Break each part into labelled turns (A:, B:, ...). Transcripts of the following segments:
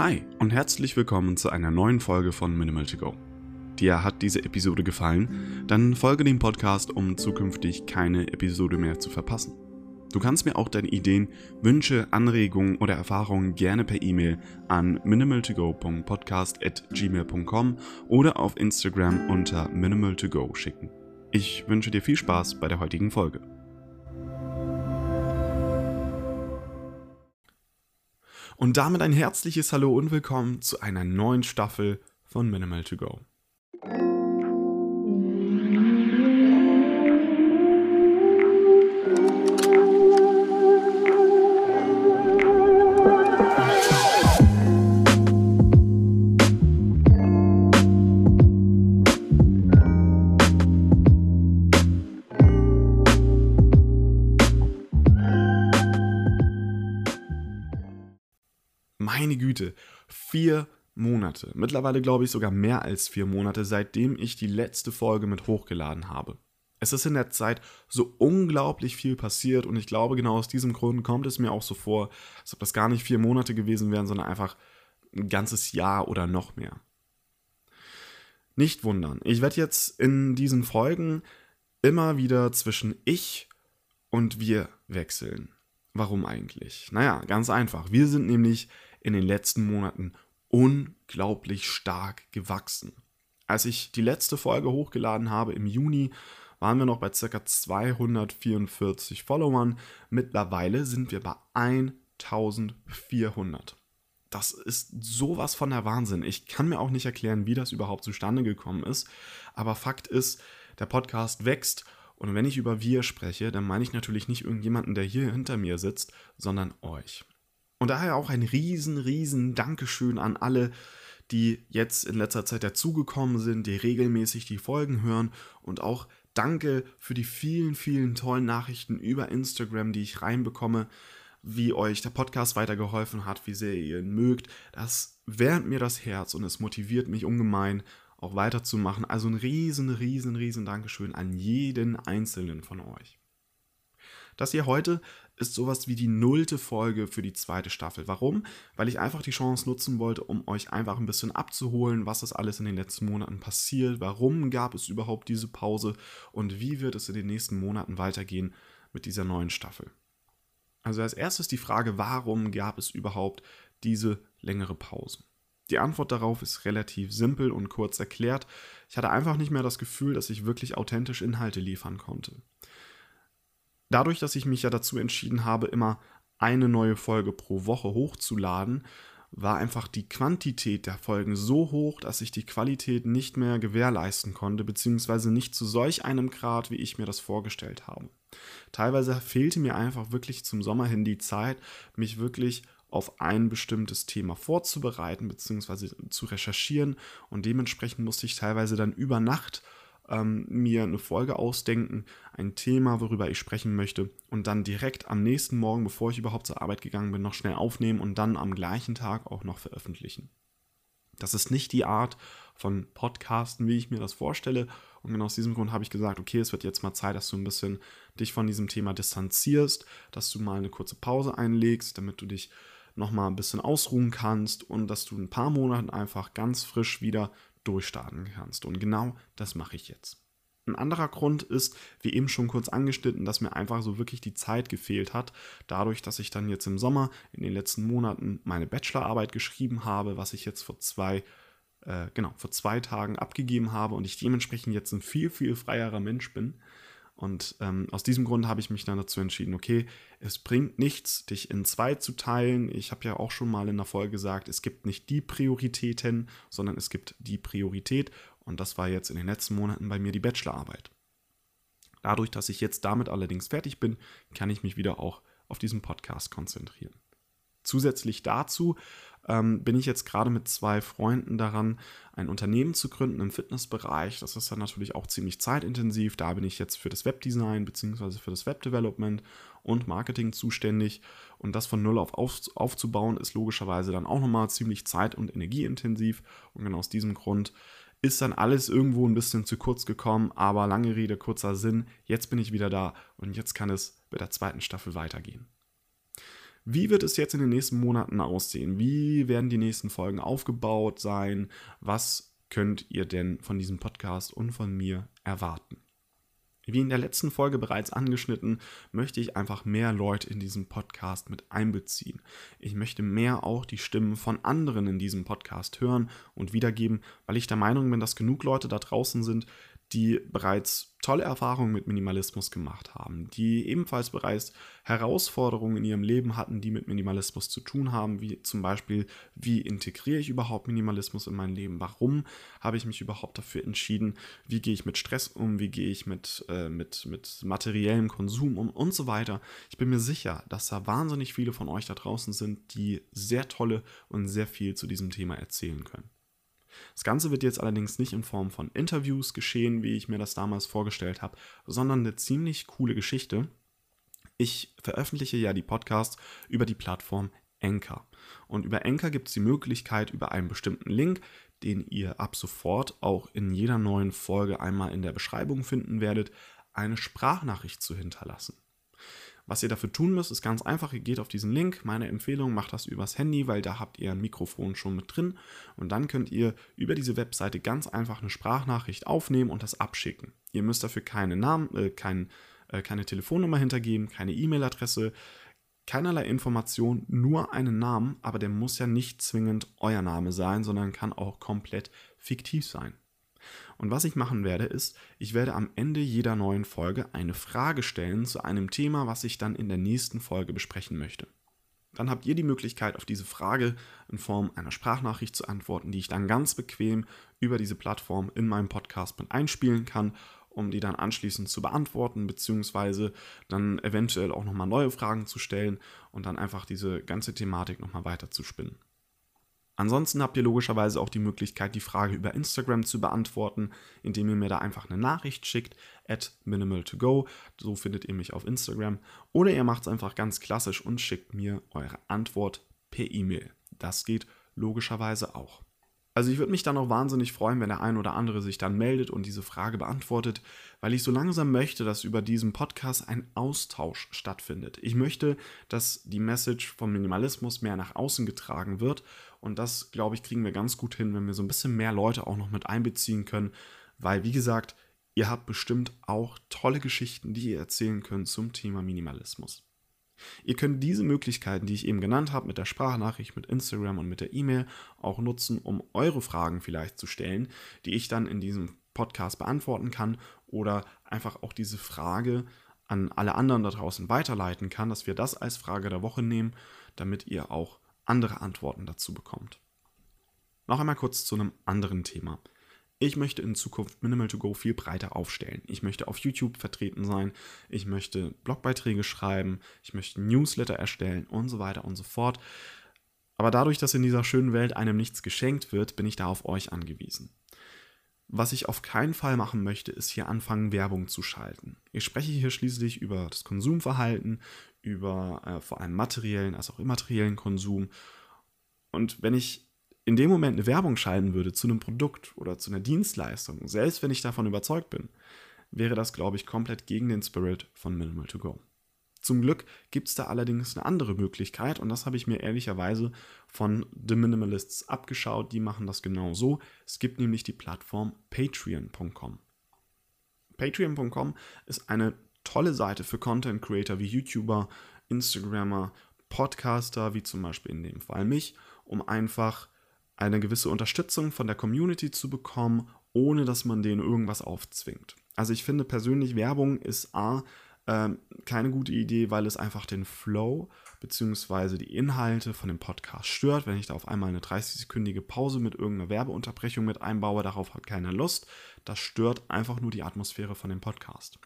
A: Hi und herzlich willkommen zu einer neuen Folge von Minimal to Go. Dir hat diese Episode gefallen? Dann folge dem Podcast, um zukünftig keine Episode mehr zu verpassen. Du kannst mir auch deine Ideen, Wünsche, Anregungen oder Erfahrungen gerne per E-Mail an minimaltogo.podcast@gmail.com oder auf Instagram unter minimaltogo schicken. Ich wünsche dir viel Spaß bei der heutigen Folge. Und damit ein herzliches Hallo und willkommen zu einer neuen Staffel von Minimal to Go. Güte, vier Monate. Mittlerweile glaube ich sogar mehr als vier Monate, seitdem ich die letzte Folge mit hochgeladen habe. Es ist in der Zeit so unglaublich viel passiert und ich glaube, genau aus diesem Grund kommt es mir auch so vor, als ob das gar nicht vier Monate gewesen wären, sondern einfach ein ganzes Jahr oder noch mehr. Nicht wundern, ich werde jetzt in diesen Folgen immer wieder zwischen ich und wir wechseln. Warum eigentlich? Naja, ganz einfach. Wir sind nämlich in den letzten Monaten unglaublich stark gewachsen. Als ich die letzte Folge hochgeladen habe im Juni, waren wir noch bei ca. 244 Followern. Mittlerweile sind wir bei 1400. Das ist sowas von der Wahnsinn. Ich kann mir auch nicht erklären, wie das überhaupt zustande gekommen ist. Aber Fakt ist, der Podcast wächst. Und wenn ich über wir spreche, dann meine ich natürlich nicht irgendjemanden, der hier hinter mir sitzt, sondern euch. Und daher auch ein riesen, riesen Dankeschön an alle, die jetzt in letzter Zeit dazugekommen sind, die regelmäßig die Folgen hören und auch danke für die vielen, vielen tollen Nachrichten über Instagram, die ich reinbekomme, wie euch der Podcast weitergeholfen hat, wie sehr ihr ihn mögt. Das wärmt mir das Herz und es motiviert mich ungemein, auch weiterzumachen. Also ein riesen, riesen, riesen Dankeschön an jeden einzelnen von euch. Das hier heute ist sowas wie die nullte Folge für die zweite Staffel. Warum? Weil ich einfach die Chance nutzen wollte, um euch einfach ein bisschen abzuholen, was ist alles in den letzten Monaten passiert, warum gab es überhaupt diese Pause und wie wird es in den nächsten Monaten weitergehen mit dieser neuen Staffel. Also als erstes die Frage, warum gab es überhaupt diese längere Pause? Die Antwort darauf ist relativ simpel und kurz erklärt. Ich hatte einfach nicht mehr das Gefühl, dass ich wirklich authentisch Inhalte liefern konnte dadurch, dass ich mich ja dazu entschieden habe, immer eine neue Folge pro Woche hochzuladen, war einfach die Quantität der Folgen so hoch, dass ich die Qualität nicht mehr gewährleisten konnte, beziehungsweise nicht zu solch einem Grad, wie ich mir das vorgestellt habe. Teilweise fehlte mir einfach wirklich zum Sommer hin die Zeit, mich wirklich auf ein bestimmtes Thema vorzubereiten, beziehungsweise zu recherchieren und dementsprechend musste ich teilweise dann über Nacht ähm, mir eine Folge ausdenken, ein Thema, worüber ich sprechen möchte und dann direkt am nächsten Morgen, bevor ich überhaupt zur Arbeit gegangen bin, noch schnell aufnehmen und dann am gleichen Tag auch noch veröffentlichen. Das ist nicht die Art von Podcasten, wie ich mir das vorstelle. Und genau aus diesem Grund habe ich gesagt, okay, es wird jetzt mal Zeit, dass du ein bisschen dich von diesem Thema distanzierst, dass du mal eine kurze Pause einlegst, damit du dich nochmal ein bisschen ausruhen kannst und dass du ein paar Monate einfach ganz frisch wieder durchstarten kannst. Und genau das mache ich jetzt. Ein anderer Grund ist, wie eben schon kurz angeschnitten, dass mir einfach so wirklich die Zeit gefehlt hat, dadurch, dass ich dann jetzt im Sommer in den letzten Monaten meine Bachelorarbeit geschrieben habe, was ich jetzt vor zwei, äh, genau, vor zwei Tagen abgegeben habe und ich dementsprechend jetzt ein viel, viel freierer Mensch bin. Und ähm, aus diesem Grund habe ich mich dann dazu entschieden, okay, es bringt nichts, dich in zwei zu teilen. Ich habe ja auch schon mal in der Folge gesagt, es gibt nicht die Prioritäten, sondern es gibt die Priorität. Und das war jetzt in den letzten Monaten bei mir die Bachelorarbeit. Dadurch, dass ich jetzt damit allerdings fertig bin, kann ich mich wieder auch auf diesen Podcast konzentrieren. Zusätzlich dazu ähm, bin ich jetzt gerade mit zwei Freunden daran, ein Unternehmen zu gründen im Fitnessbereich. Das ist dann natürlich auch ziemlich zeitintensiv. Da bin ich jetzt für das Webdesign bzw. für das Webdevelopment und Marketing zuständig. Und das von null auf, auf aufzubauen, ist logischerweise dann auch nochmal ziemlich zeit- und energieintensiv. Und genau aus diesem Grund ist dann alles irgendwo ein bisschen zu kurz gekommen, aber lange Rede, kurzer Sinn. Jetzt bin ich wieder da und jetzt kann es mit der zweiten Staffel weitergehen. Wie wird es jetzt in den nächsten Monaten aussehen? Wie werden die nächsten Folgen aufgebaut sein? Was könnt ihr denn von diesem Podcast und von mir erwarten? Wie in der letzten Folge bereits angeschnitten, möchte ich einfach mehr Leute in diesem Podcast mit einbeziehen. Ich möchte mehr auch die Stimmen von anderen in diesem Podcast hören und wiedergeben, weil ich der Meinung bin, dass genug Leute da draußen sind, die bereits tolle Erfahrungen mit Minimalismus gemacht haben, die ebenfalls bereits Herausforderungen in ihrem Leben hatten, die mit Minimalismus zu tun haben, wie zum Beispiel, wie integriere ich überhaupt Minimalismus in mein Leben, warum habe ich mich überhaupt dafür entschieden, wie gehe ich mit Stress um, wie gehe ich mit, äh, mit, mit materiellem Konsum um und so weiter. Ich bin mir sicher, dass da wahnsinnig viele von euch da draußen sind, die sehr tolle und sehr viel zu diesem Thema erzählen können. Das Ganze wird jetzt allerdings nicht in Form von Interviews geschehen, wie ich mir das damals vorgestellt habe, sondern eine ziemlich coole Geschichte. Ich veröffentliche ja die Podcasts über die Plattform Anchor. Und über Anchor gibt es die Möglichkeit, über einen bestimmten Link, den ihr ab sofort auch in jeder neuen Folge einmal in der Beschreibung finden werdet, eine Sprachnachricht zu hinterlassen. Was ihr dafür tun müsst, ist ganz einfach. Ihr geht auf diesen Link. Meine Empfehlung, macht das übers Handy, weil da habt ihr ein Mikrofon schon mit drin. Und dann könnt ihr über diese Webseite ganz einfach eine Sprachnachricht aufnehmen und das abschicken. Ihr müsst dafür keine Namen, äh, kein, äh, keine Telefonnummer hintergeben, keine E-Mail-Adresse, keinerlei Information, nur einen Namen, aber der muss ja nicht zwingend euer Name sein, sondern kann auch komplett fiktiv sein. Und was ich machen werde, ist, ich werde am Ende jeder neuen Folge eine Frage stellen zu einem Thema, was ich dann in der nächsten Folge besprechen möchte. Dann habt ihr die Möglichkeit, auf diese Frage in Form einer Sprachnachricht zu antworten, die ich dann ganz bequem über diese Plattform in meinem Podcast mit einspielen kann, um die dann anschließend zu beantworten, beziehungsweise dann eventuell auch nochmal neue Fragen zu stellen und dann einfach diese ganze Thematik nochmal weiter zu spinnen. Ansonsten habt ihr logischerweise auch die Möglichkeit, die Frage über Instagram zu beantworten, indem ihr mir da einfach eine Nachricht schickt, at minimal2go, so findet ihr mich auf Instagram. Oder ihr macht es einfach ganz klassisch und schickt mir eure Antwort per E-Mail. Das geht logischerweise auch. Also ich würde mich dann auch wahnsinnig freuen, wenn der ein oder andere sich dann meldet und diese Frage beantwortet, weil ich so langsam möchte, dass über diesen Podcast ein Austausch stattfindet. Ich möchte, dass die Message vom Minimalismus mehr nach außen getragen wird und das, glaube ich, kriegen wir ganz gut hin, wenn wir so ein bisschen mehr Leute auch noch mit einbeziehen können, weil, wie gesagt, ihr habt bestimmt auch tolle Geschichten, die ihr erzählen könnt zum Thema Minimalismus. Ihr könnt diese Möglichkeiten, die ich eben genannt habe, mit der Sprachnachricht, mit Instagram und mit der E-Mail auch nutzen, um eure Fragen vielleicht zu stellen, die ich dann in diesem Podcast beantworten kann oder einfach auch diese Frage an alle anderen da draußen weiterleiten kann, dass wir das als Frage der Woche nehmen, damit ihr auch andere Antworten dazu bekommt. Noch einmal kurz zu einem anderen Thema. Ich möchte in Zukunft Minimal to Go viel breiter aufstellen. Ich möchte auf YouTube vertreten sein, ich möchte Blogbeiträge schreiben, ich möchte Newsletter erstellen und so weiter und so fort. Aber dadurch, dass in dieser schönen Welt einem nichts geschenkt wird, bin ich da auf euch angewiesen. Was ich auf keinen Fall machen möchte, ist hier anfangen, Werbung zu schalten. Ich spreche hier schließlich über das Konsumverhalten, über äh, vor allem materiellen als auch immateriellen Konsum. Und wenn ich in dem Moment eine Werbung schalten würde zu einem Produkt oder zu einer Dienstleistung, selbst wenn ich davon überzeugt bin, wäre das, glaube ich, komplett gegen den Spirit von Minimal to Go. Zum Glück gibt es da allerdings eine andere Möglichkeit und das habe ich mir ehrlicherweise von The Minimalists abgeschaut. Die machen das genau so. Es gibt nämlich die Plattform patreon.com. Patreon.com ist eine tolle Seite für Content Creator wie YouTuber, Instagrammer, Podcaster, wie zum Beispiel in dem Fall mich, um einfach eine gewisse Unterstützung von der Community zu bekommen, ohne dass man denen irgendwas aufzwingt. Also ich finde persönlich, Werbung ist A, äh, keine gute Idee, weil es einfach den Flow bzw. die Inhalte von dem Podcast stört. Wenn ich da auf einmal eine 30-sekündige Pause mit irgendeiner Werbeunterbrechung mit einbaue, darauf hat keiner Lust. Das stört einfach nur die Atmosphäre von dem Podcast.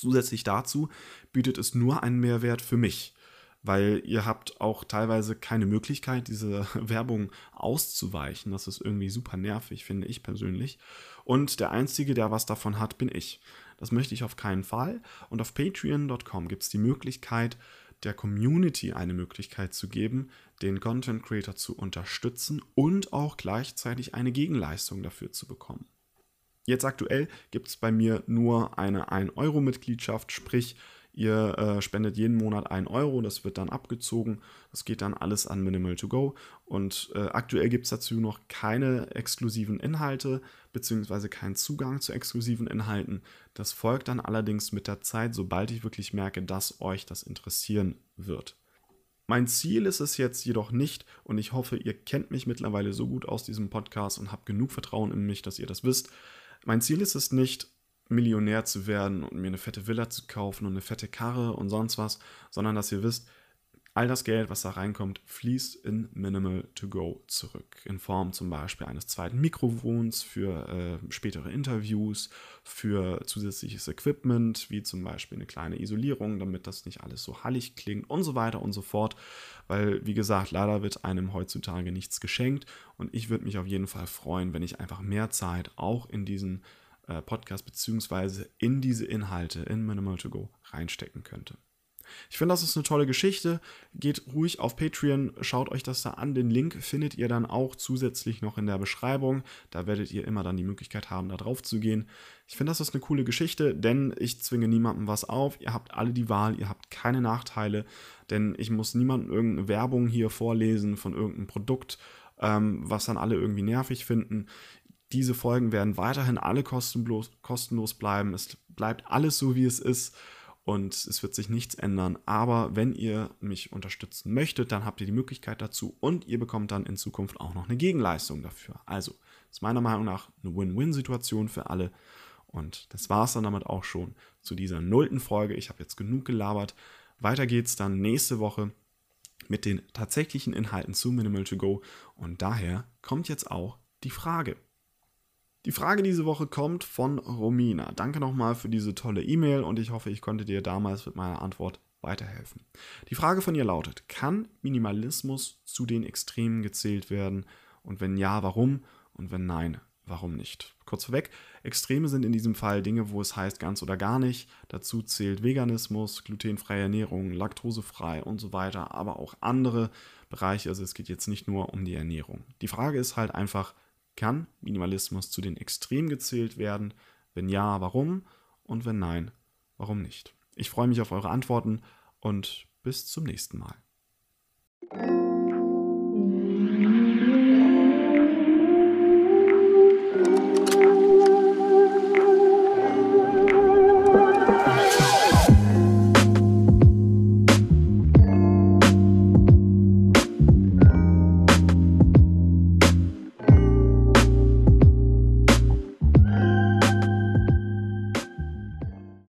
A: Zusätzlich dazu bietet es nur einen Mehrwert für mich weil ihr habt auch teilweise keine Möglichkeit, diese Werbung auszuweichen. Das ist irgendwie super nervig, finde ich persönlich. Und der Einzige, der was davon hat, bin ich. Das möchte ich auf keinen Fall. Und auf patreon.com gibt es die Möglichkeit, der Community eine Möglichkeit zu geben, den Content Creator zu unterstützen und auch gleichzeitig eine Gegenleistung dafür zu bekommen. Jetzt aktuell gibt es bei mir nur eine 1-Euro-Mitgliedschaft, sprich, Ihr äh, spendet jeden Monat 1 Euro, das wird dann abgezogen. Das geht dann alles an Minimal to Go. Und äh, aktuell gibt es dazu noch keine exklusiven Inhalte, beziehungsweise keinen Zugang zu exklusiven Inhalten. Das folgt dann allerdings mit der Zeit, sobald ich wirklich merke, dass euch das interessieren wird. Mein Ziel ist es jetzt jedoch nicht, und ich hoffe, ihr kennt mich mittlerweile so gut aus diesem Podcast und habt genug Vertrauen in mich, dass ihr das wisst. Mein Ziel ist es nicht, Millionär zu werden und mir eine fette Villa zu kaufen und eine fette Karre und sonst was, sondern dass ihr wisst, all das Geld, was da reinkommt, fließt in Minimal to Go zurück. In Form zum Beispiel eines zweiten Mikrofons für äh, spätere Interviews, für zusätzliches Equipment, wie zum Beispiel eine kleine Isolierung, damit das nicht alles so hallig klingt und so weiter und so fort. Weil, wie gesagt, leider wird einem heutzutage nichts geschenkt und ich würde mich auf jeden Fall freuen, wenn ich einfach mehr Zeit auch in diesen äh, Podcast beziehungsweise in diese Inhalte in Minimal to Go reinstecken könnte. Ich finde, das ist eine tolle Geschichte. Geht ruhig auf Patreon, schaut euch das da an. Den Link findet ihr dann auch zusätzlich noch in der Beschreibung. Da werdet ihr immer dann die Möglichkeit haben, da drauf zu gehen. Ich finde, das ist eine coole Geschichte, denn ich zwinge niemandem was auf. Ihr habt alle die Wahl, ihr habt keine Nachteile, denn ich muss niemandem irgendeine Werbung hier vorlesen von irgendeinem Produkt, ähm, was dann alle irgendwie nervig finden. Diese Folgen werden weiterhin alle kostenlos, kostenlos bleiben. Es bleibt alles so, wie es ist und es wird sich nichts ändern. Aber wenn ihr mich unterstützen möchtet, dann habt ihr die Möglichkeit dazu und ihr bekommt dann in Zukunft auch noch eine Gegenleistung dafür. Also ist meiner Meinung nach eine Win-Win-Situation für alle. Und das war es dann damit auch schon zu dieser nullten Folge. Ich habe jetzt genug gelabert. Weiter geht's dann nächste Woche mit den tatsächlichen Inhalten zu Minimal to Go. Und daher kommt jetzt auch die Frage. Die Frage diese Woche kommt von Romina. Danke nochmal für diese tolle E-Mail und ich hoffe, ich konnte dir damals mit meiner Antwort weiterhelfen. Die Frage von ihr lautet, kann Minimalismus zu den Extremen gezählt werden? Und wenn ja, warum? Und wenn nein, warum nicht? Kurz vorweg, Extreme sind in diesem Fall Dinge, wo es heißt ganz oder gar nicht. Dazu zählt Veganismus, glutenfreie Ernährung, laktosefrei und so weiter, aber auch andere Bereiche. Also es geht jetzt nicht nur um die Ernährung. Die Frage ist halt einfach, kann Minimalismus zu den Extremen gezählt werden? Wenn ja, warum? Und wenn nein, warum nicht? Ich freue mich auf eure Antworten und bis zum nächsten Mal.